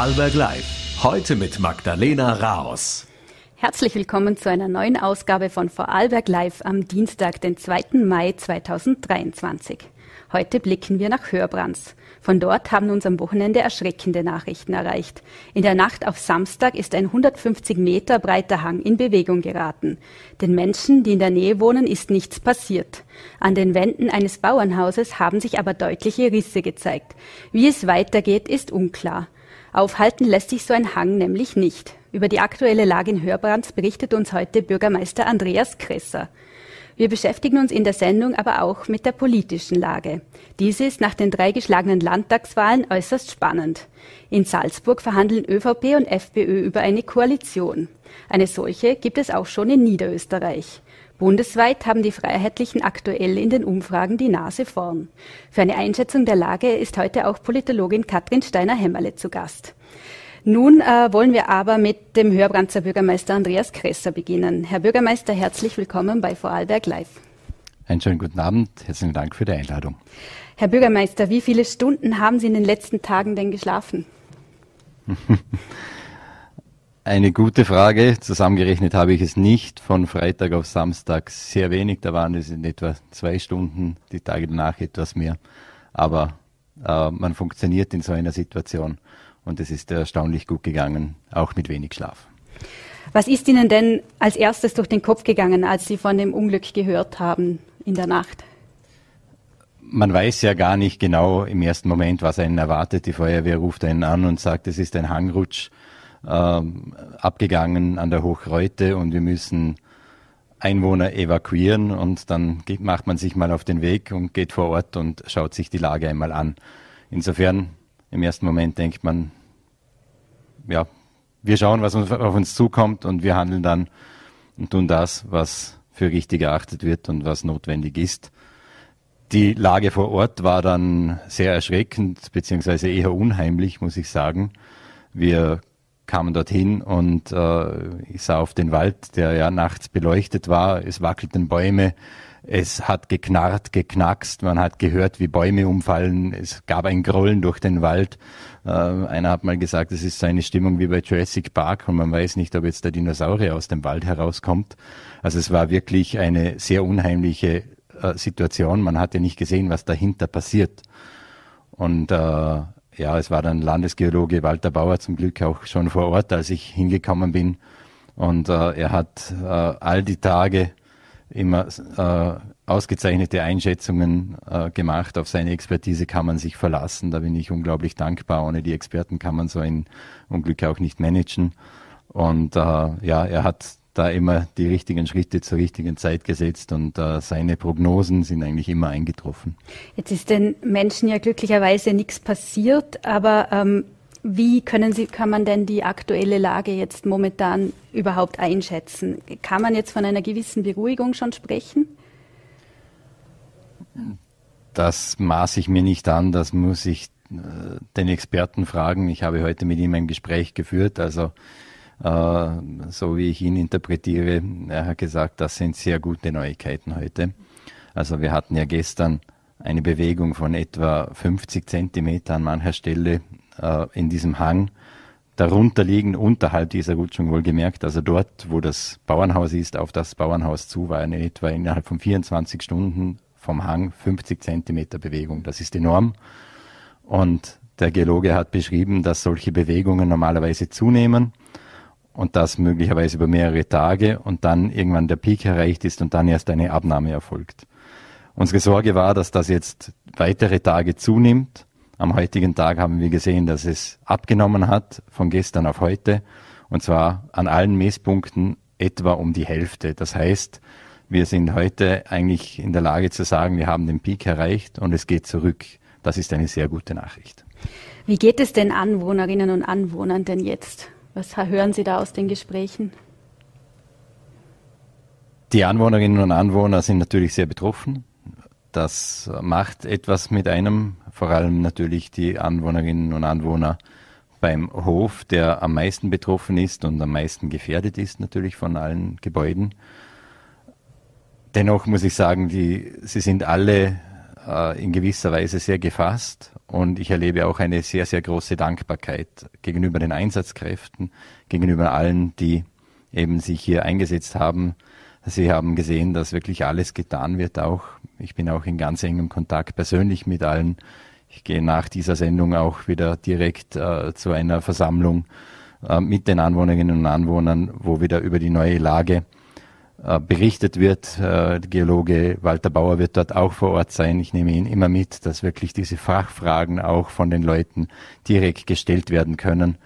Vorarlberg Live. Heute mit Magdalena Raos. Herzlich willkommen zu einer neuen Ausgabe von Vorarlberg Live am Dienstag, den 2. Mai 2023. Heute blicken wir nach Hörbrands. Von dort haben uns am Wochenende erschreckende Nachrichten erreicht. In der Nacht auf Samstag ist ein 150 Meter breiter Hang in Bewegung geraten. Den Menschen, die in der Nähe wohnen, ist nichts passiert. An den Wänden eines Bauernhauses haben sich aber deutliche Risse gezeigt. Wie es weitergeht, ist unklar. Aufhalten lässt sich so ein Hang nämlich nicht. Über die aktuelle Lage in Hörbrands berichtet uns heute Bürgermeister Andreas Kresser. Wir beschäftigen uns in der Sendung aber auch mit der politischen Lage. Diese ist nach den drei geschlagenen Landtagswahlen äußerst spannend. In Salzburg verhandeln ÖVP und FPÖ über eine Koalition. Eine solche gibt es auch schon in Niederösterreich. Bundesweit haben die Freiheitlichen aktuell in den Umfragen die Nase vorn. Für eine Einschätzung der Lage ist heute auch Politologin Katrin Steiner-Hämmerle zu Gast. Nun äh, wollen wir aber mit dem Hörbranzer Bürgermeister Andreas Kresser beginnen. Herr Bürgermeister, herzlich willkommen bei Vorarlberg Live. Einen schönen guten Abend. Herzlichen Dank für die Einladung. Herr Bürgermeister, wie viele Stunden haben Sie in den letzten Tagen denn geschlafen? Eine gute Frage. Zusammengerechnet habe ich es nicht. Von Freitag auf Samstag sehr wenig. Da waren es in etwa zwei Stunden, die Tage danach etwas mehr. Aber äh, man funktioniert in so einer Situation und es ist erstaunlich gut gegangen, auch mit wenig Schlaf. Was ist Ihnen denn als erstes durch den Kopf gegangen, als Sie von dem Unglück gehört haben in der Nacht? Man weiß ja gar nicht genau im ersten Moment, was einen erwartet. Die Feuerwehr ruft einen an und sagt, es ist ein Hangrutsch äh, abgegangen an der Hochreute und wir müssen Einwohner evakuieren und dann geht, macht man sich mal auf den Weg und geht vor Ort und schaut sich die Lage einmal an. Insofern im ersten Moment denkt man, ja, wir schauen, was auf uns zukommt und wir handeln dann und tun das, was für richtig erachtet wird und was notwendig ist. Die Lage vor Ort war dann sehr erschreckend, beziehungsweise eher unheimlich, muss ich sagen. Wir kamen dorthin und äh, ich sah auf den Wald, der ja nachts beleuchtet war. Es wackelten Bäume, es hat geknarrt, geknackst, man hat gehört, wie Bäume umfallen. Es gab ein Grollen durch den Wald. Äh, einer hat mal gesagt, es ist so eine Stimmung wie bei Jurassic Park und man weiß nicht, ob jetzt der Dinosaurier aus dem Wald herauskommt. Also es war wirklich eine sehr unheimliche äh, Situation. Man hatte nicht gesehen, was dahinter passiert. Und äh, ja, es war dann Landesgeologe Walter Bauer zum Glück auch schon vor Ort, als ich hingekommen bin. Und äh, er hat äh, all die Tage immer äh, ausgezeichnete Einschätzungen äh, gemacht. Auf seine Expertise kann man sich verlassen. Da bin ich unglaublich dankbar. Ohne die Experten kann man so ein Unglück auch nicht managen. Und äh, ja, er hat da immer die richtigen Schritte zur richtigen Zeit gesetzt und äh, seine Prognosen sind eigentlich immer eingetroffen. Jetzt ist den Menschen ja glücklicherweise nichts passiert, aber ähm, wie können Sie, kann man denn die aktuelle Lage jetzt momentan überhaupt einschätzen? Kann man jetzt von einer gewissen Beruhigung schon sprechen? Das maße ich mir nicht an, das muss ich äh, den Experten fragen. Ich habe heute mit ihm ein Gespräch geführt, also so wie ich ihn interpretiere, er hat gesagt, das sind sehr gute Neuigkeiten heute. Also wir hatten ja gestern eine Bewegung von etwa 50 Zentimeter an mancher Stelle äh, in diesem Hang. Darunter liegen, unterhalb dieser Rutschung wohlgemerkt, also dort, wo das Bauernhaus ist, auf das Bauernhaus zu, war eine etwa innerhalb von 24 Stunden vom Hang 50 Zentimeter Bewegung. Das ist enorm. Und der Geologe hat beschrieben, dass solche Bewegungen normalerweise zunehmen und das möglicherweise über mehrere Tage und dann irgendwann der Peak erreicht ist und dann erst eine Abnahme erfolgt. Unsere Sorge war, dass das jetzt weitere Tage zunimmt am heutigen Tag haben wir gesehen, dass es abgenommen hat von gestern auf heute und zwar an allen Messpunkten etwa um die Hälfte. Das heißt, wir sind heute eigentlich in der Lage zu sagen, wir haben den Peak erreicht und es geht zurück. Das ist eine sehr gute Nachricht. Wie geht es den Anwohnerinnen und Anwohnern denn jetzt? Was hören Sie da aus den Gesprächen? Die Anwohnerinnen und Anwohner sind natürlich sehr betroffen. Das macht etwas mit einem, vor allem natürlich die Anwohnerinnen und Anwohner beim Hof, der am meisten betroffen ist und am meisten gefährdet ist natürlich von allen Gebäuden. Dennoch muss ich sagen, die, sie sind alle äh, in gewisser Weise sehr gefasst und ich erlebe auch eine sehr, sehr große Dankbarkeit gegenüber den Einsatzkräften, gegenüber allen, die eben sich hier eingesetzt haben. Sie haben gesehen, dass wirklich alles getan wird auch. Ich bin auch in ganz engem Kontakt persönlich mit allen. Ich gehe nach dieser Sendung auch wieder direkt äh, zu einer Versammlung äh, mit den Anwohnerinnen und Anwohnern, wo wieder über die neue Lage berichtet wird. Äh, der Geologe Walter Bauer wird dort auch vor Ort sein. Ich nehme ihn immer mit, dass wirklich diese Fachfragen auch von den Leuten direkt gestellt werden können.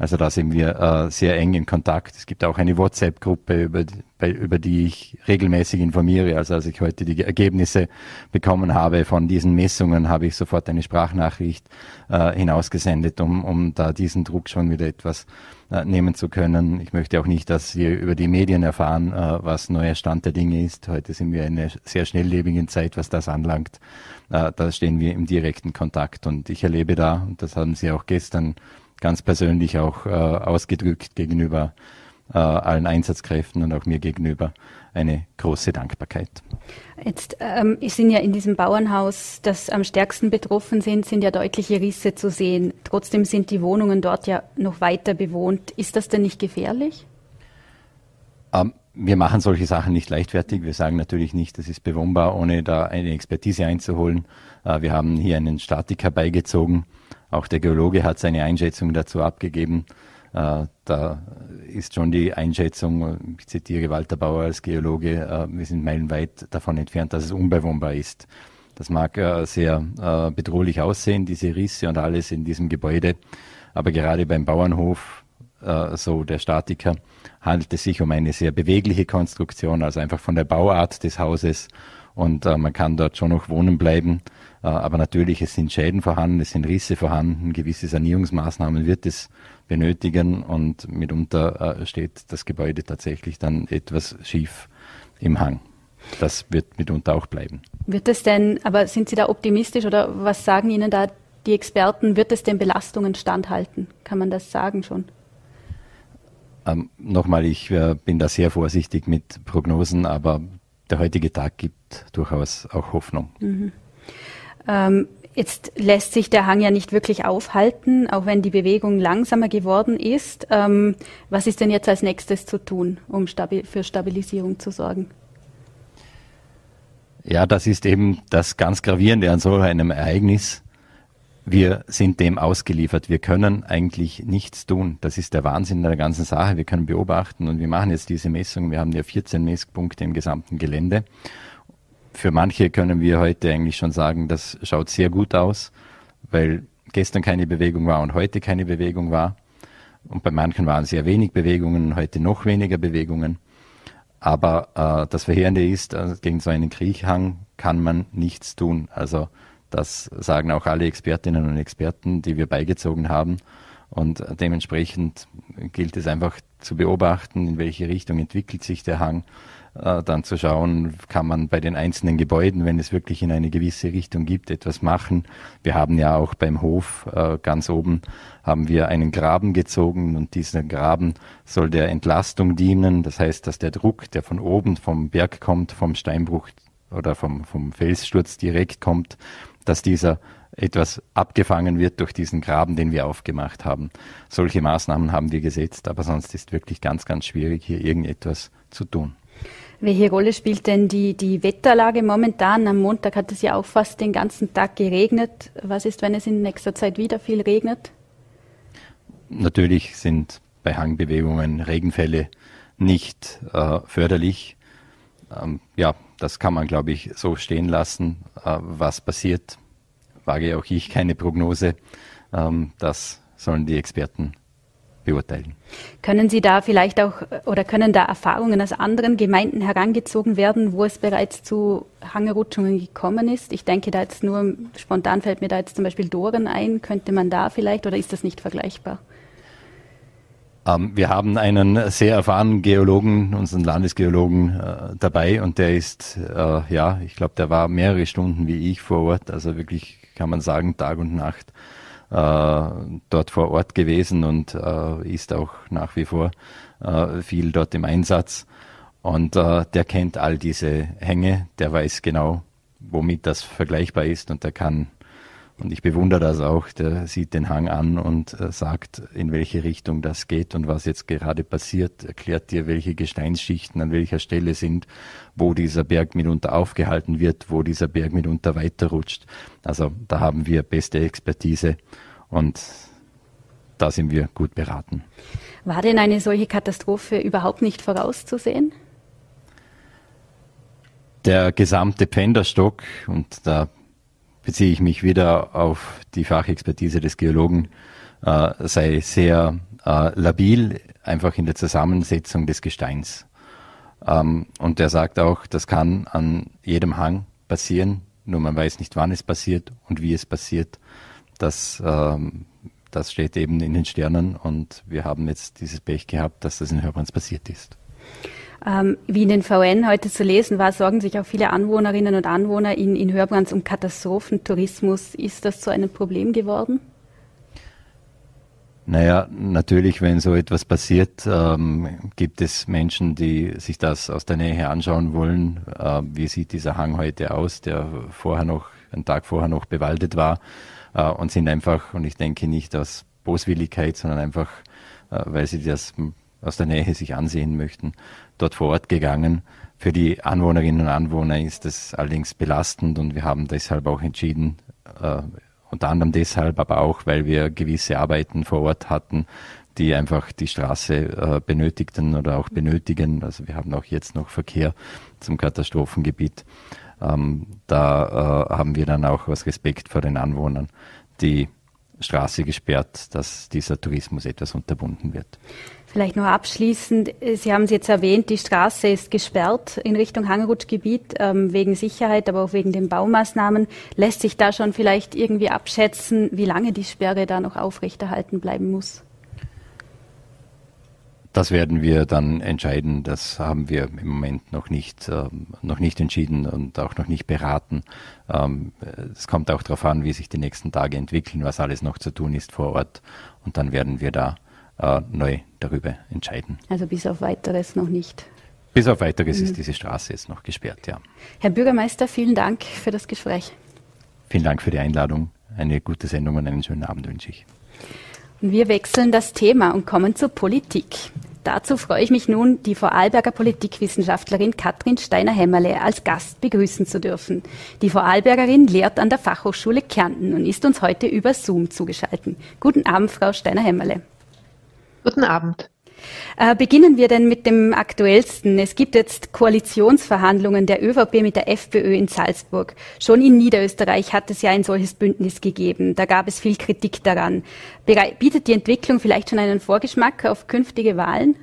Also da sind wir äh, sehr eng in Kontakt. Es gibt auch eine WhatsApp-Gruppe, über, über die ich regelmäßig informiere. Also als ich heute die Ergebnisse bekommen habe von diesen Messungen, habe ich sofort eine Sprachnachricht äh, hinausgesendet, um, um da diesen Druck schon wieder etwas äh, nehmen zu können. Ich möchte auch nicht, dass wir über die Medien erfahren, äh, was neuer Stand der Dinge ist. Heute sind wir in einer sehr schnelllebigen Zeit, was das anlangt. Äh, da stehen wir im direkten Kontakt und ich erlebe da, und das haben Sie auch gestern ganz persönlich auch äh, ausgedrückt gegenüber äh, allen Einsatzkräften und auch mir gegenüber eine große Dankbarkeit. Jetzt ähm, sind ja in diesem Bauernhaus, das am stärksten betroffen sind, sind ja deutliche Risse zu sehen. Trotzdem sind die Wohnungen dort ja noch weiter bewohnt. Ist das denn nicht gefährlich? Ähm, wir machen solche Sachen nicht leichtfertig. Wir sagen natürlich nicht, das ist bewohnbar, ohne da eine Expertise einzuholen. Äh, wir haben hier einen Statiker beigezogen, auch der Geologe hat seine Einschätzung dazu abgegeben. Äh, da ist schon die Einschätzung, ich zitiere Walter Bauer als Geologe, äh, wir sind meilenweit davon entfernt, dass es unbewohnbar ist. Das mag äh, sehr bedrohlich aussehen, diese Risse und alles in diesem Gebäude. Aber gerade beim Bauernhof, so der Statiker, handelt es sich um eine sehr bewegliche Konstruktion, also einfach von der Bauart des Hauses. Und äh, man kann dort schon noch wohnen bleiben. Äh, aber natürlich, es sind Schäden vorhanden, es sind Risse vorhanden, gewisse Sanierungsmaßnahmen wird es benötigen und mitunter äh, steht das Gebäude tatsächlich dann etwas schief im Hang. Das wird mitunter auch bleiben. Wird es denn, aber sind Sie da optimistisch oder was sagen Ihnen da die Experten, wird es den Belastungen standhalten? Kann man das sagen schon? Ähm, Nochmal, ich äh, bin da sehr vorsichtig mit Prognosen, aber der heutige Tag gibt durchaus auch Hoffnung. Mhm. Ähm, jetzt lässt sich der Hang ja nicht wirklich aufhalten, auch wenn die Bewegung langsamer geworden ist. Ähm, was ist denn jetzt als nächstes zu tun, um stabi für Stabilisierung zu sorgen? Ja, das ist eben das ganz Gravierende an so einem Ereignis. Wir sind dem ausgeliefert. Wir können eigentlich nichts tun. Das ist der Wahnsinn der ganzen Sache. Wir können beobachten und wir machen jetzt diese Messung. Wir haben ja 14 Messpunkte im gesamten Gelände für manche können wir heute eigentlich schon sagen, das schaut sehr gut aus, weil gestern keine Bewegung war und heute keine Bewegung war. Und bei manchen waren sehr wenig Bewegungen, heute noch weniger Bewegungen. Aber äh, das Verheerende ist, äh, gegen so einen Kriechhang kann man nichts tun. Also das sagen auch alle Expertinnen und Experten, die wir beigezogen haben. Und dementsprechend gilt es einfach zu beobachten, in welche Richtung entwickelt sich der Hang äh, dann zu schauen, kann man bei den einzelnen Gebäuden, wenn es wirklich in eine gewisse Richtung gibt, etwas machen. Wir haben ja auch beim Hof äh, ganz oben haben wir einen Graben gezogen und dieser Graben soll der Entlastung dienen. Das heißt, dass der Druck, der von oben vom Berg kommt, vom Steinbruch oder vom, vom Felssturz direkt kommt, dass dieser etwas abgefangen wird durch diesen Graben, den wir aufgemacht haben. Solche Maßnahmen haben wir gesetzt, aber sonst ist wirklich ganz, ganz schwierig, hier irgendetwas zu tun. Welche Rolle spielt denn die, die Wetterlage momentan? Am Montag hat es ja auch fast den ganzen Tag geregnet. Was ist, wenn es in nächster Zeit wieder viel regnet? Natürlich sind bei Hangbewegungen Regenfälle nicht äh, förderlich. Ähm, ja, das kann man, glaube ich, so stehen lassen. Äh, was passiert, wage auch ich keine Prognose. Ähm, das sollen die Experten beurteilen. Können Sie da vielleicht auch oder können da Erfahrungen aus anderen Gemeinden herangezogen werden, wo es bereits zu Hangerutschungen gekommen ist? Ich denke da jetzt nur, spontan fällt mir da jetzt zum Beispiel Doren ein. Könnte man da vielleicht oder ist das nicht vergleichbar? Ähm, wir haben einen sehr erfahrenen Geologen, unseren Landesgeologen äh, dabei und der ist, äh, ja, ich glaube, der war mehrere Stunden wie ich vor Ort, also wirklich kann man sagen, Tag und Nacht äh, dort vor Ort gewesen und äh, ist auch nach wie vor äh, viel dort im Einsatz. Und äh, der kennt all diese Hänge, der weiß genau, womit das vergleichbar ist und der kann und ich bewundere das auch, der sieht den Hang an und äh, sagt, in welche Richtung das geht und was jetzt gerade passiert, erklärt dir, welche Gesteinsschichten an welcher Stelle sind, wo dieser Berg mitunter aufgehalten wird, wo dieser Berg mitunter weiterrutscht. Also da haben wir beste Expertise und da sind wir gut beraten. War denn eine solche Katastrophe überhaupt nicht vorauszusehen? Der gesamte Pfänderstock, und da beziehe ich mich wieder auf die Fachexpertise des Geologen, äh, sei sehr äh, labil, einfach in der Zusammensetzung des Gesteins. Ähm, und er sagt auch, das kann an jedem Hang passieren, nur man weiß nicht, wann es passiert und wie es passiert. Das, ähm, das steht eben in den Sternen und wir haben jetzt dieses Pech gehabt, dass das in Hörbrands passiert ist. Ähm, wie in den VN heute zu lesen war, sorgen sich auch viele Anwohnerinnen und Anwohner in, in Hörbrands um Katastrophentourismus. Ist das zu einem Problem geworden? Naja, natürlich, wenn so etwas passiert, ähm, gibt es Menschen, die sich das aus der Nähe anschauen wollen. Äh, wie sieht dieser Hang heute aus, der vorher noch, einen Tag vorher noch bewaldet war äh, und sind einfach, und ich denke nicht aus Boswilligkeit, sondern einfach, äh, weil sie das aus der Nähe sich ansehen möchten, dort vor Ort gegangen. Für die Anwohnerinnen und Anwohner ist das allerdings belastend und wir haben deshalb auch entschieden, äh, unter anderem deshalb, aber auch, weil wir gewisse Arbeiten vor Ort hatten, die einfach die Straße äh, benötigten oder auch benötigen. Also wir haben auch jetzt noch Verkehr zum Katastrophengebiet. Ähm, da äh, haben wir dann auch aus Respekt vor den Anwohnern die Straße gesperrt, dass dieser Tourismus etwas unterbunden wird. Vielleicht noch abschließend, Sie haben es jetzt erwähnt, die Straße ist gesperrt in Richtung Hangerutschgebiet ähm, wegen Sicherheit, aber auch wegen den Baumaßnahmen. Lässt sich da schon vielleicht irgendwie abschätzen, wie lange die Sperre da noch aufrechterhalten bleiben muss? Das werden wir dann entscheiden. Das haben wir im Moment noch nicht, äh, noch nicht entschieden und auch noch nicht beraten. Ähm, es kommt auch darauf an, wie sich die nächsten Tage entwickeln, was alles noch zu tun ist vor Ort. Und dann werden wir da äh, neu darüber entscheiden. Also bis auf weiteres noch nicht. Bis auf weiteres mhm. ist diese Straße jetzt noch gesperrt, ja. Herr Bürgermeister, vielen Dank für das Gespräch. Vielen Dank für die Einladung. Eine gute Sendung und einen schönen Abend wünsche ich. Wir wechseln das Thema und kommen zur Politik. Dazu freue ich mich nun, die Vorarlberger Politikwissenschaftlerin Katrin Steiner-Hämmerle als Gast begrüßen zu dürfen. Die Vorarlbergerin lehrt an der Fachhochschule Kärnten und ist uns heute über Zoom zugeschaltet. Guten Abend, Frau Steiner-Hämmerle. Guten Abend. Äh, beginnen wir denn mit dem aktuellsten. Es gibt jetzt Koalitionsverhandlungen der ÖVP mit der FPÖ in Salzburg. Schon in Niederösterreich hat es ja ein solches Bündnis gegeben. Da gab es viel Kritik daran. Bietet die Entwicklung vielleicht schon einen Vorgeschmack auf künftige Wahlen?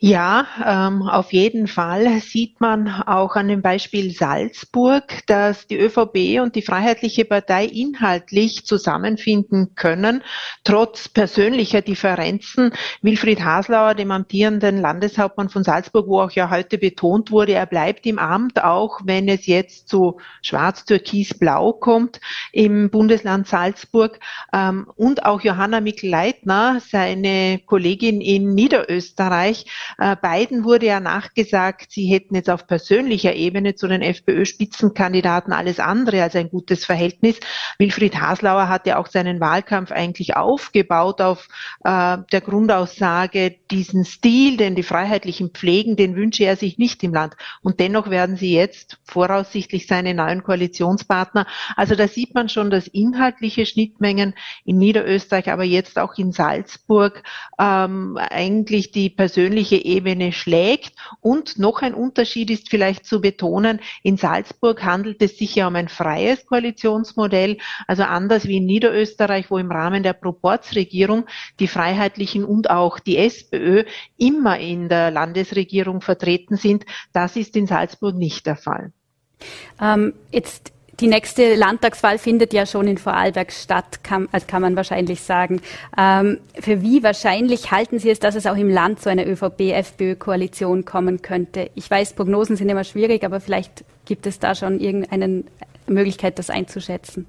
Ja, ähm, auf jeden Fall sieht man auch an dem Beispiel Salzburg, dass die ÖVP und die Freiheitliche Partei inhaltlich zusammenfinden können, trotz persönlicher Differenzen. Wilfried Haslauer, dem amtierenden Landeshauptmann von Salzburg, wo auch ja heute betont wurde, er bleibt im Amt, auch wenn es jetzt zu schwarz-türkis-blau kommt im Bundesland Salzburg. Ähm, und auch Johanna Mikl-Leitner, seine Kollegin in Niederösterreich, äh, beiden wurde ja nachgesagt, sie hätten jetzt auf persönlicher Ebene zu den FPÖ-Spitzenkandidaten alles andere als ein gutes Verhältnis. Wilfried Haslauer hat ja auch seinen Wahlkampf eigentlich aufgebaut auf äh, der Grundaussage, diesen Stil, den die Freiheitlichen pflegen, den wünsche er sich nicht im Land. Und dennoch werden sie jetzt voraussichtlich seine neuen Koalitionspartner. Also da sieht man schon, dass inhaltliche Schnittmengen in Niederösterreich, aber jetzt auch in Salzburg ähm, eigentlich die persönliche Ebene schlägt. Und noch ein Unterschied ist vielleicht zu betonen, in Salzburg handelt es sich ja um ein freies Koalitionsmodell, also anders wie in Niederösterreich, wo im Rahmen der Proportsregierung die Freiheitlichen und auch die SPÖ immer in der Landesregierung vertreten sind. Das ist in Salzburg nicht der Fall. Ähm, jetzt die nächste Landtagswahl findet ja schon in Vorarlberg statt, kann, also kann man wahrscheinlich sagen. Ähm, für wie wahrscheinlich halten Sie es, dass es auch im Land zu einer ÖVP-FPÖ-Koalition kommen könnte? Ich weiß, Prognosen sind immer schwierig, aber vielleicht gibt es da schon irgendeine Möglichkeit, das einzuschätzen.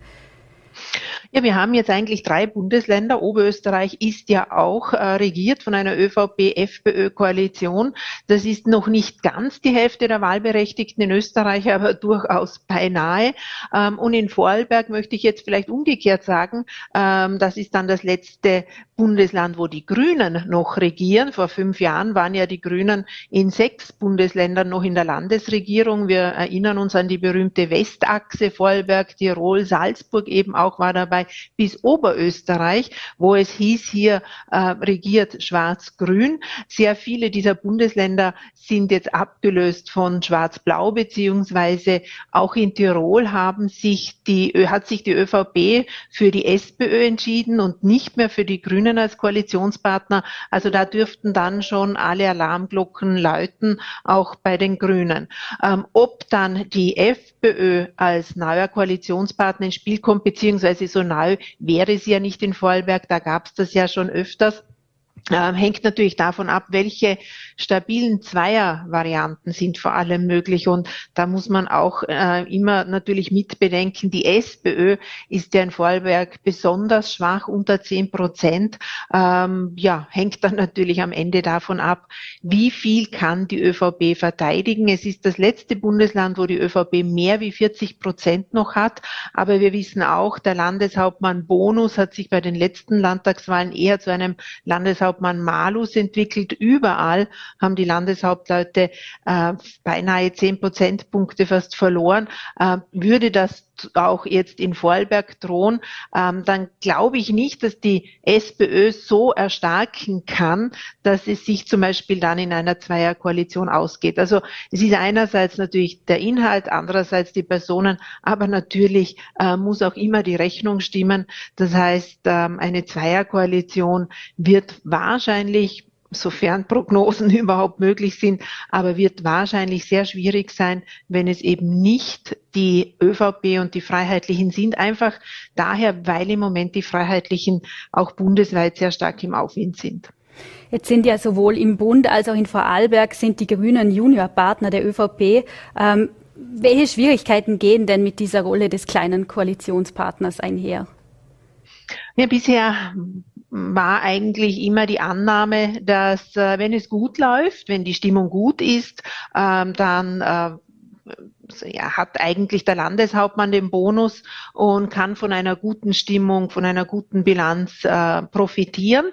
Ja, wir haben jetzt eigentlich drei Bundesländer. Oberösterreich ist ja auch äh, regiert von einer ÖVP-FPÖ-Koalition. Das ist noch nicht ganz die Hälfte der Wahlberechtigten in Österreich, aber durchaus beinahe. Ähm, und in Vorarlberg möchte ich jetzt vielleicht umgekehrt sagen, ähm, das ist dann das letzte Bundesland, wo die Grünen noch regieren. Vor fünf Jahren waren ja die Grünen in sechs Bundesländern noch in der Landesregierung. Wir erinnern uns an die berühmte Westachse, Vorarlberg, Tirol, Salzburg eben auch war dabei, bis Oberösterreich, wo es hieß, hier äh, regiert Schwarz-Grün. Sehr viele dieser Bundesländer sind jetzt abgelöst von Schwarz-Blau, beziehungsweise auch in Tirol haben sich die, hat sich die ÖVP für die SPÖ entschieden und nicht mehr für die Grünen als Koalitionspartner. Also da dürften dann schon alle Alarmglocken läuten, auch bei den Grünen. Ähm, ob dann die FPÖ als neuer Koalitionspartner ins Spiel kommt, beziehungsweise so neu wäre sie ja nicht in Vorarlberg, da gab es das ja schon öfters. Ähm, hängt natürlich davon ab, welche stabilen Zweiervarianten sind vor allem möglich. Und da muss man auch äh, immer natürlich mitbedenken, die SPÖ ist ja in Vorarlberg besonders schwach, unter zehn Prozent. Ähm, ja, hängt dann natürlich am Ende davon ab, wie viel kann die ÖVP verteidigen. Es ist das letzte Bundesland, wo die ÖVP mehr wie 40 Prozent noch hat. Aber wir wissen auch, der Landeshauptmann Bonus hat sich bei den letzten Landtagswahlen eher zu einem Landeshauptmann Landeshauptmann Malus entwickelt. Überall haben die Landeshauptleute äh, beinahe zehn Prozentpunkte fast verloren. Äh, würde das auch jetzt in Vorarlberg drohen, ähm, dann glaube ich nicht, dass die SPÖ so erstarken kann, dass es sich zum Beispiel dann in einer Zweierkoalition ausgeht. Also es ist einerseits natürlich der Inhalt, andererseits die Personen, aber natürlich äh, muss auch immer die Rechnung stimmen. Das heißt, ähm, eine Zweierkoalition wird wahrscheinlich sofern Prognosen überhaupt möglich sind, aber wird wahrscheinlich sehr schwierig sein, wenn es eben nicht die ÖVP und die Freiheitlichen sind. Einfach daher, weil im Moment die Freiheitlichen auch bundesweit sehr stark im Aufwind sind. Jetzt sind ja sowohl im Bund als auch in Vorarlberg sind die Grünen Juniorpartner der ÖVP. Ähm, welche Schwierigkeiten gehen denn mit dieser Rolle des kleinen Koalitionspartners einher? Ja, bisher war eigentlich immer die Annahme, dass äh, wenn es gut läuft, wenn die Stimmung gut ist, ähm, dann äh, ja, hat eigentlich der Landeshauptmann den Bonus und kann von einer guten Stimmung, von einer guten Bilanz äh, profitieren.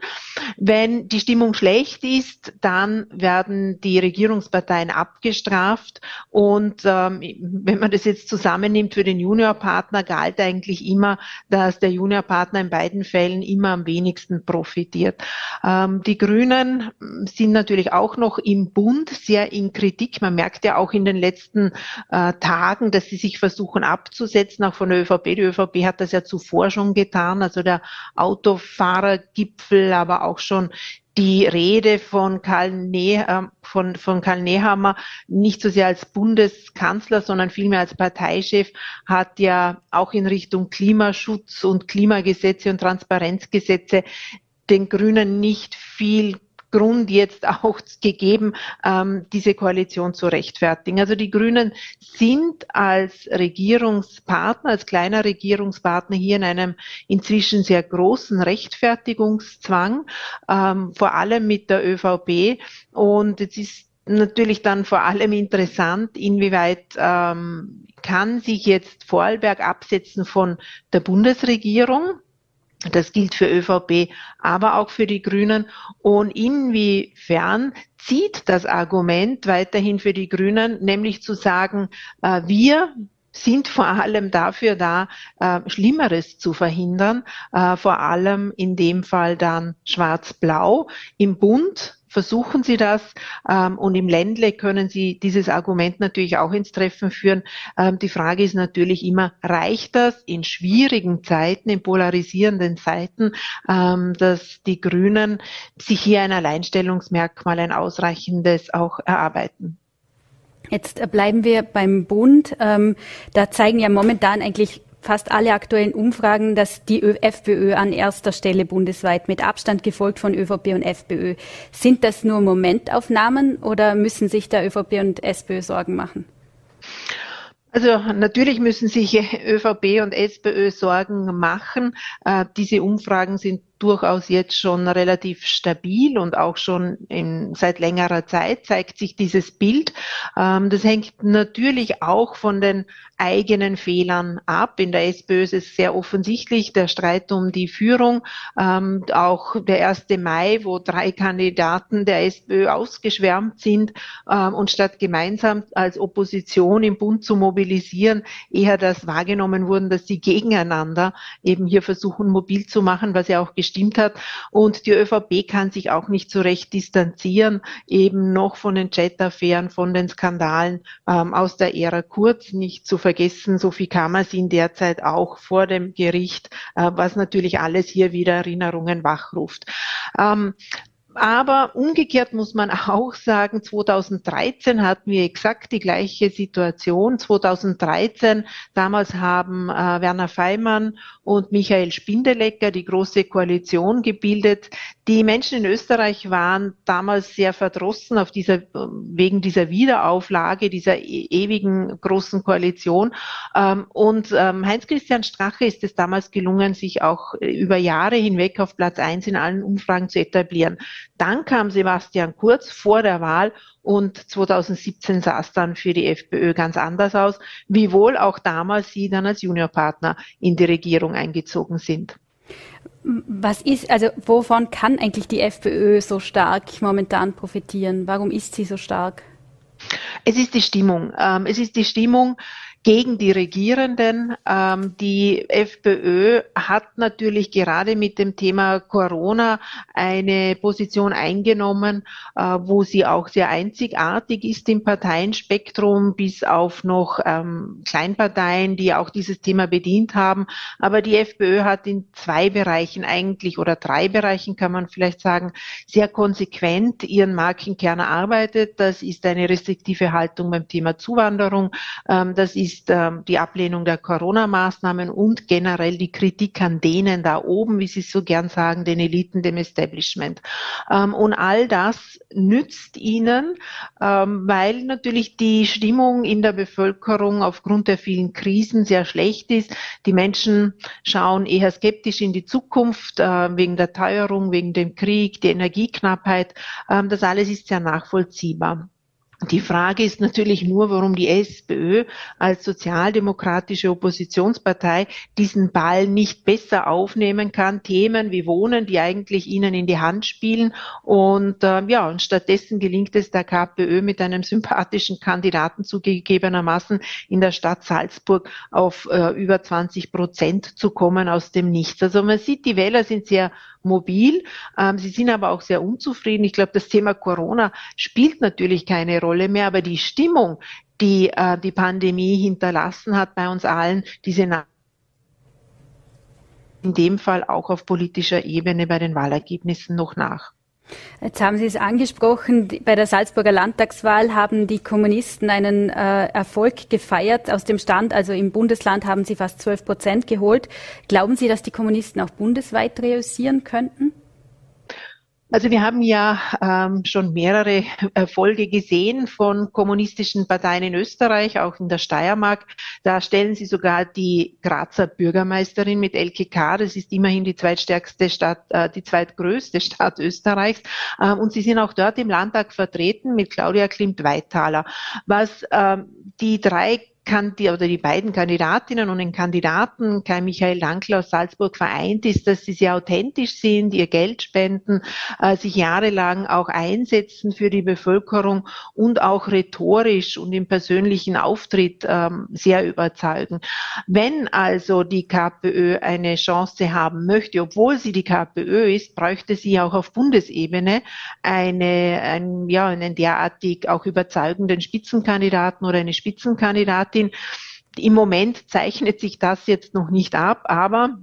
Wenn die Stimmung schlecht ist, dann werden die Regierungsparteien abgestraft und ähm, wenn man das jetzt zusammennimmt für den Juniorpartner, galt eigentlich immer, dass der Juniorpartner in beiden Fällen immer am wenigsten profitiert. Ähm, die Grünen sind natürlich auch noch im Bund sehr in Kritik. Man merkt ja auch in den letzten äh, äh, Tagen, dass sie sich versuchen abzusetzen, auch von der ÖVP. Die ÖVP hat das ja zuvor schon getan, also der Autofahrergipfel, aber auch schon die Rede von Karl, ne von, von Karl Nehammer, nicht so sehr als Bundeskanzler, sondern vielmehr als Parteichef, hat ja auch in Richtung Klimaschutz und Klimagesetze und Transparenzgesetze den Grünen nicht viel Grund jetzt auch gegeben, ähm, diese Koalition zu rechtfertigen. Also die Grünen sind als Regierungspartner, als kleiner Regierungspartner hier in einem inzwischen sehr großen Rechtfertigungszwang, ähm, vor allem mit der ÖVP. Und es ist natürlich dann vor allem interessant, inwieweit ähm, kann sich jetzt Vorarlberg absetzen von der Bundesregierung. Das gilt für ÖVP, aber auch für die Grünen. Und inwiefern zieht das Argument weiterhin für die Grünen, nämlich zu sagen, äh, wir sind vor allem dafür da, äh, Schlimmeres zu verhindern, äh, vor allem in dem Fall dann Schwarz-Blau. Im Bund versuchen Sie das ähm, und im Ländle können Sie dieses Argument natürlich auch ins Treffen führen. Ähm, die Frage ist natürlich immer, reicht das in schwierigen Zeiten, in polarisierenden Zeiten, ähm, dass die Grünen sich hier ein Alleinstellungsmerkmal, ein ausreichendes auch erarbeiten? Jetzt bleiben wir beim Bund. Ähm, da zeigen ja momentan eigentlich fast alle aktuellen Umfragen, dass die FPÖ an erster Stelle bundesweit mit Abstand gefolgt von ÖVP und FPÖ. Sind das nur Momentaufnahmen oder müssen sich da ÖVP und SPÖ Sorgen machen? Also natürlich müssen sich ÖVP und SPÖ Sorgen machen. Äh, diese Umfragen sind durchaus jetzt schon relativ stabil und auch schon in, seit längerer Zeit zeigt sich dieses Bild. Ähm, das hängt natürlich auch von den eigenen Fehlern ab. In der SPÖ ist es sehr offensichtlich der Streit um die Führung. Ähm, auch der 1. Mai, wo drei Kandidaten der SPÖ ausgeschwärmt sind ähm, und statt gemeinsam als Opposition im Bund zu mobilisieren, eher das wahrgenommen wurden, dass sie gegeneinander eben hier versuchen, mobil zu machen, was ja auch gestimmt hat. Und die ÖVP kann sich auch nicht so recht distanzieren, eben noch von den Chat-Affären, von den Skandalen ähm, aus der Ära Kurz nicht zu vergessen. Sophie Kammersin derzeit auch vor dem Gericht, äh, was natürlich alles hier wieder Erinnerungen wachruft. Ähm, aber umgekehrt muss man auch sagen, 2013 hatten wir exakt die gleiche Situation. 2013, damals haben äh, Werner Feimann und Michael Spindelecker die große Koalition gebildet. Die Menschen in Österreich waren damals sehr verdrossen auf dieser, wegen dieser Wiederauflage, dieser e ewigen großen Koalition. Ähm, und ähm, Heinz-Christian Strache ist es damals gelungen, sich auch über Jahre hinweg auf Platz eins in allen Umfragen zu etablieren. Dann kam Sebastian Kurz vor der Wahl und 2017 sah es dann für die FPÖ ganz anders aus, wiewohl auch damals sie dann als Juniorpartner in die Regierung eingezogen sind. Was ist, also wovon kann eigentlich die FPÖ so stark momentan profitieren? Warum ist sie so stark? Es ist die Stimmung. Ähm, es ist die Stimmung, gegen die Regierenden. Ähm, die FPÖ hat natürlich gerade mit dem Thema Corona eine Position eingenommen, äh, wo sie auch sehr einzigartig ist im Parteienspektrum, bis auf noch ähm, Kleinparteien, die auch dieses Thema bedient haben. Aber die FPÖ hat in zwei Bereichen eigentlich oder drei Bereichen kann man vielleicht sagen, sehr konsequent ihren Markenkern erarbeitet. Das ist eine restriktive Haltung beim Thema Zuwanderung. Ähm, das ist ist äh, die Ablehnung der Corona-Maßnahmen und generell die Kritik an denen da oben, wie Sie so gern sagen, den Eliten, dem Establishment. Ähm, und all das nützt ihnen, ähm, weil natürlich die Stimmung in der Bevölkerung aufgrund der vielen Krisen sehr schlecht ist. Die Menschen schauen eher skeptisch in die Zukunft äh, wegen der Teuerung, wegen dem Krieg, die Energieknappheit. Ähm, das alles ist sehr nachvollziehbar. Die Frage ist natürlich nur, warum die SPÖ als sozialdemokratische Oppositionspartei diesen Ball nicht besser aufnehmen kann. Themen wie Wohnen, die eigentlich ihnen in die Hand spielen. Und äh, ja, und stattdessen gelingt es der KPÖ mit einem sympathischen Kandidaten zugegebenermaßen in der Stadt Salzburg auf äh, über 20 Prozent zu kommen aus dem Nichts. Also man sieht, die Wähler sind sehr mobil. Ähm, sie sind aber auch sehr unzufrieden. Ich glaube, das Thema Corona spielt natürlich keine Rolle mehr, aber die Stimmung, die äh, die Pandemie hinterlassen hat bei uns allen, diese Na in dem Fall auch auf politischer Ebene bei den Wahlergebnissen noch nach. Jetzt haben Sie es angesprochen, bei der Salzburger Landtagswahl haben die Kommunisten einen äh, Erfolg gefeiert aus dem Stand, also im Bundesland haben sie fast 12 Prozent geholt. Glauben Sie, dass die Kommunisten auch bundesweit reüssieren könnten? Also wir haben ja ähm, schon mehrere Erfolge gesehen von kommunistischen Parteien in Österreich, auch in der Steiermark. Da stellen sie sogar die Grazer Bürgermeisterin mit LKK. Das ist immerhin die zweitstärkste Stadt, äh, die zweitgrößte Stadt Österreichs. Ähm, und sie sind auch dort im Landtag vertreten mit Claudia Klimt-Weithaler. Was ähm, die drei kann die oder die beiden Kandidatinnen und den Kandidaten, Kai Michael Dankl aus Salzburg, vereint ist, dass sie sehr authentisch sind, ihr Geld spenden, äh, sich jahrelang auch einsetzen für die Bevölkerung und auch rhetorisch und im persönlichen Auftritt ähm, sehr überzeugen. Wenn also die KPÖ eine Chance haben möchte, obwohl sie die KPÖ ist, bräuchte sie auch auf Bundesebene eine, ein, ja, einen derartig auch überzeugenden Spitzenkandidaten oder eine Spitzenkandidatin Kandidatin. Im Moment zeichnet sich das jetzt noch nicht ab, aber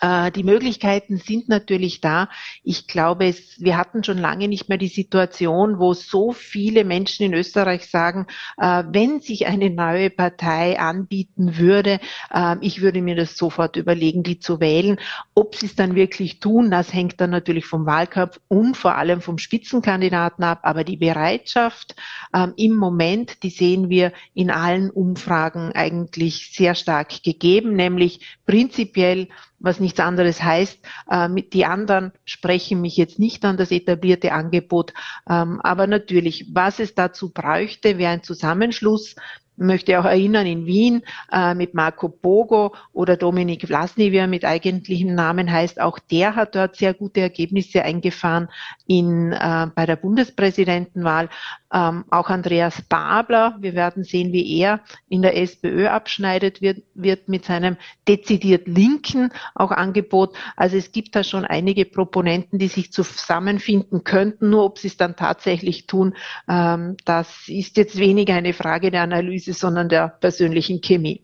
Äh, die Möglichkeiten sind natürlich da. Ich glaube, wir hatten schon lange nicht mehr die Situation, wo so viele Menschen in Österreich sagen, äh, wenn sich eine neue Partei anbieten würde, äh, ich würde mir das sofort überlegen, die zu wählen. Ob sie es dann wirklich tun, das hängt dann natürlich vom Wahlkampf und vor allem vom Spitzenkandidaten ab. Aber die Bereitschaft ähm, im Moment, die sehen wir in allen Umfragen eigentlich sehr stark gegeben, nämlich prinzipiell was nichts anderes heißt. Äh, die anderen sprechen mich jetzt nicht an das etablierte Angebot. Ähm, aber natürlich, was es dazu bräuchte, wäre ein Zusammenschluss möchte auch erinnern, in Wien äh, mit Marco Bogo oder Dominik Vlasny, wie er mit eigentlichem Namen heißt, auch der hat dort sehr gute Ergebnisse eingefahren in, äh, bei der Bundespräsidentenwahl. Ähm, auch Andreas Babler, wir werden sehen, wie er in der SPÖ abschneidet, wird, wird mit seinem dezidiert linken auch Angebot. Also es gibt da schon einige Proponenten, die sich zusammenfinden könnten. Nur ob sie es dann tatsächlich tun, ähm, das ist jetzt weniger eine Frage der Analyse, sondern der persönlichen Chemie.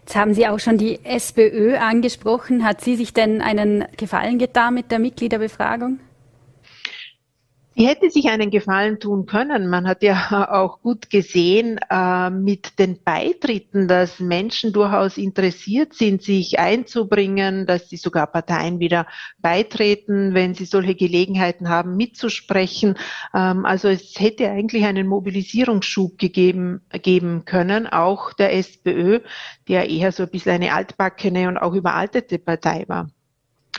Jetzt haben Sie auch schon die SPÖ angesprochen. Hat sie sich denn einen Gefallen getan mit der Mitgliederbefragung? Sie hätte sich einen Gefallen tun können. Man hat ja auch gut gesehen äh, mit den Beitritten, dass Menschen durchaus interessiert sind, sich einzubringen, dass sie sogar Parteien wieder beitreten, wenn sie solche Gelegenheiten haben, mitzusprechen. Ähm, also es hätte eigentlich einen Mobilisierungsschub gegeben, geben können, auch der SPÖ, der eher so ein bisschen eine altbackene und auch überaltete Partei war.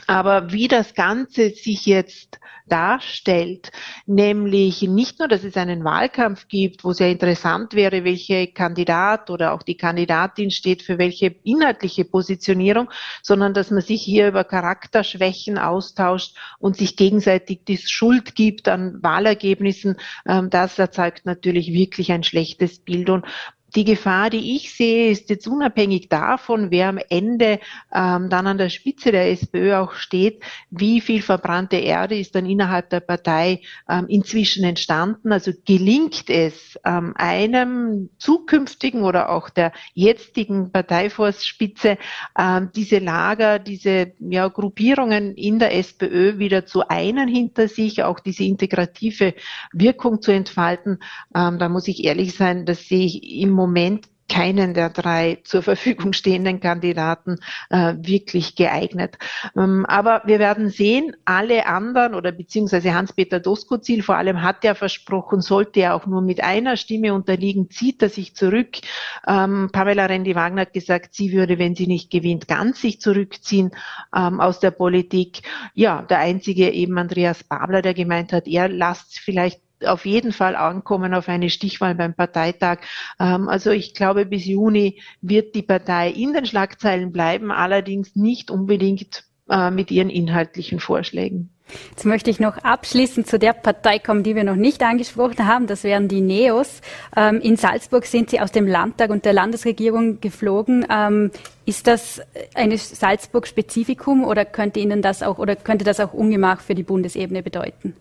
Aber wie das Ganze sich jetzt darstellt, nämlich nicht nur, dass es einen Wahlkampf gibt, wo sehr interessant wäre, welche Kandidat oder auch die Kandidatin steht für welche inhaltliche Positionierung, sondern dass man sich hier über Charakterschwächen austauscht und sich gegenseitig die Schuld gibt an Wahlergebnissen, ähm, das erzeugt natürlich wirklich ein schlechtes Bild. Und die Gefahr, die ich sehe, ist jetzt unabhängig davon, wer am Ende ähm, dann an der Spitze der SPÖ auch steht, wie viel verbrannte Erde ist dann innerhalb der Partei ähm, inzwischen entstanden. Also gelingt es ähm, einem zukünftigen oder auch der jetzigen Parteivorspitze, ähm, diese Lager, diese ja, Gruppierungen in der SPÖ wieder zu einen hinter sich, auch diese integrative Wirkung zu entfalten. Ähm, da muss ich ehrlich sein, das sehe ich im Moment Moment keinen der drei zur Verfügung stehenden Kandidaten äh, wirklich geeignet. Ähm, aber wir werden sehen, alle anderen oder beziehungsweise Hans-Peter Doskozil vor allem hat ja versprochen, sollte er auch nur mit einer Stimme unterliegen, zieht er sich zurück. Ähm, Pamela Rendi-Wagner hat gesagt, sie würde, wenn sie nicht gewinnt, ganz sich zurückziehen ähm, aus der Politik. Ja, der einzige eben Andreas Babler, der gemeint hat, er lasst vielleicht auf jeden Fall ankommen auf eine Stichwahl beim Parteitag. Ähm, also ich glaube, bis Juni wird die Partei in den Schlagzeilen bleiben, allerdings nicht unbedingt äh, mit ihren inhaltlichen Vorschlägen. Jetzt möchte ich noch abschließend zu der Partei kommen, die wir noch nicht angesprochen haben. Das wären die Neos. Ähm, in Salzburg sind sie aus dem Landtag und der Landesregierung geflogen. Ähm, ist das ein Salzburg-Spezifikum oder könnte Ihnen das auch oder könnte das auch Ungemach für die Bundesebene bedeuten?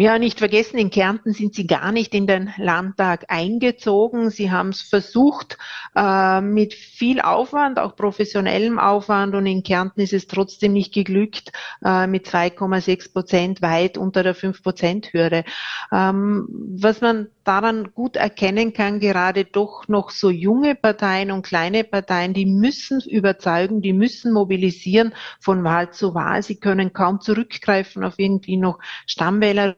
Ja, nicht vergessen, in Kärnten sind sie gar nicht in den Landtag eingezogen. Sie haben es versucht äh, mit viel Aufwand, auch professionellem Aufwand und in Kärnten ist es trotzdem nicht geglückt äh, mit 2,6 Prozent weit unter der 5 Prozent Hürde. Ähm, was man daran gut erkennen kann, gerade doch noch so junge Parteien und kleine Parteien, die müssen überzeugen, die müssen mobilisieren von Wahl zu Wahl. Sie können kaum zurückgreifen auf irgendwie noch Stammwähler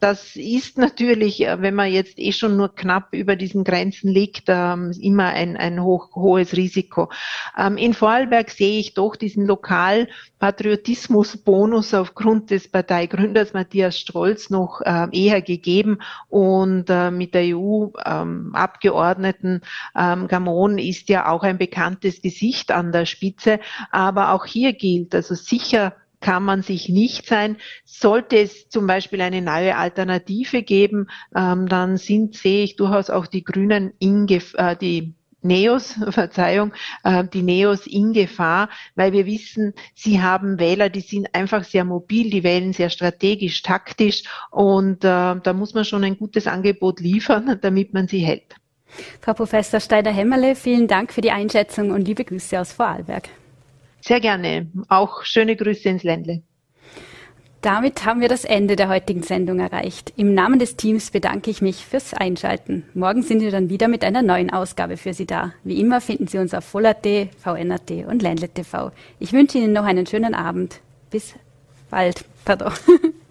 das ist natürlich, äh, wenn man jetzt eh schon nur knapp über diesen Grenzen liegt, ähm, immer ein, ein hoch, hohes Risiko. Ähm, in Vorarlberg sehe ich doch diesen Lokalpatriotismus-Bonus aufgrund des Parteigründers Matthias Strolz noch äh, eher gegeben und äh, mit der EU-Abgeordneten ähm, Gamon ist ja auch ein bekanntes Gesicht an der Spitze, aber auch hier gilt, also sicher kann man sich nicht sein. Sollte es zum Beispiel eine neue Alternative geben, ähm, dann sind, sehe ich durchaus auch die Grünen in Gef äh, die Neos, Verzeihung, äh, die Neos in Gefahr, weil wir wissen, sie haben Wähler, die sind einfach sehr mobil, die wählen sehr strategisch, taktisch und äh, da muss man schon ein gutes Angebot liefern, damit man sie hält. Frau Professor Steiner-Hämmerle, vielen Dank für die Einschätzung und liebe Grüße aus Vorarlberg. Sehr gerne. Auch schöne Grüße ins Ländle. Damit haben wir das Ende der heutigen Sendung erreicht. Im Namen des Teams bedanke ich mich fürs Einschalten. Morgen sind wir dann wieder mit einer neuen Ausgabe für Sie da. Wie immer finden Sie uns auf Voll.at, VN.at und Ländle TV. Ich wünsche Ihnen noch einen schönen Abend. Bis bald. Pardon.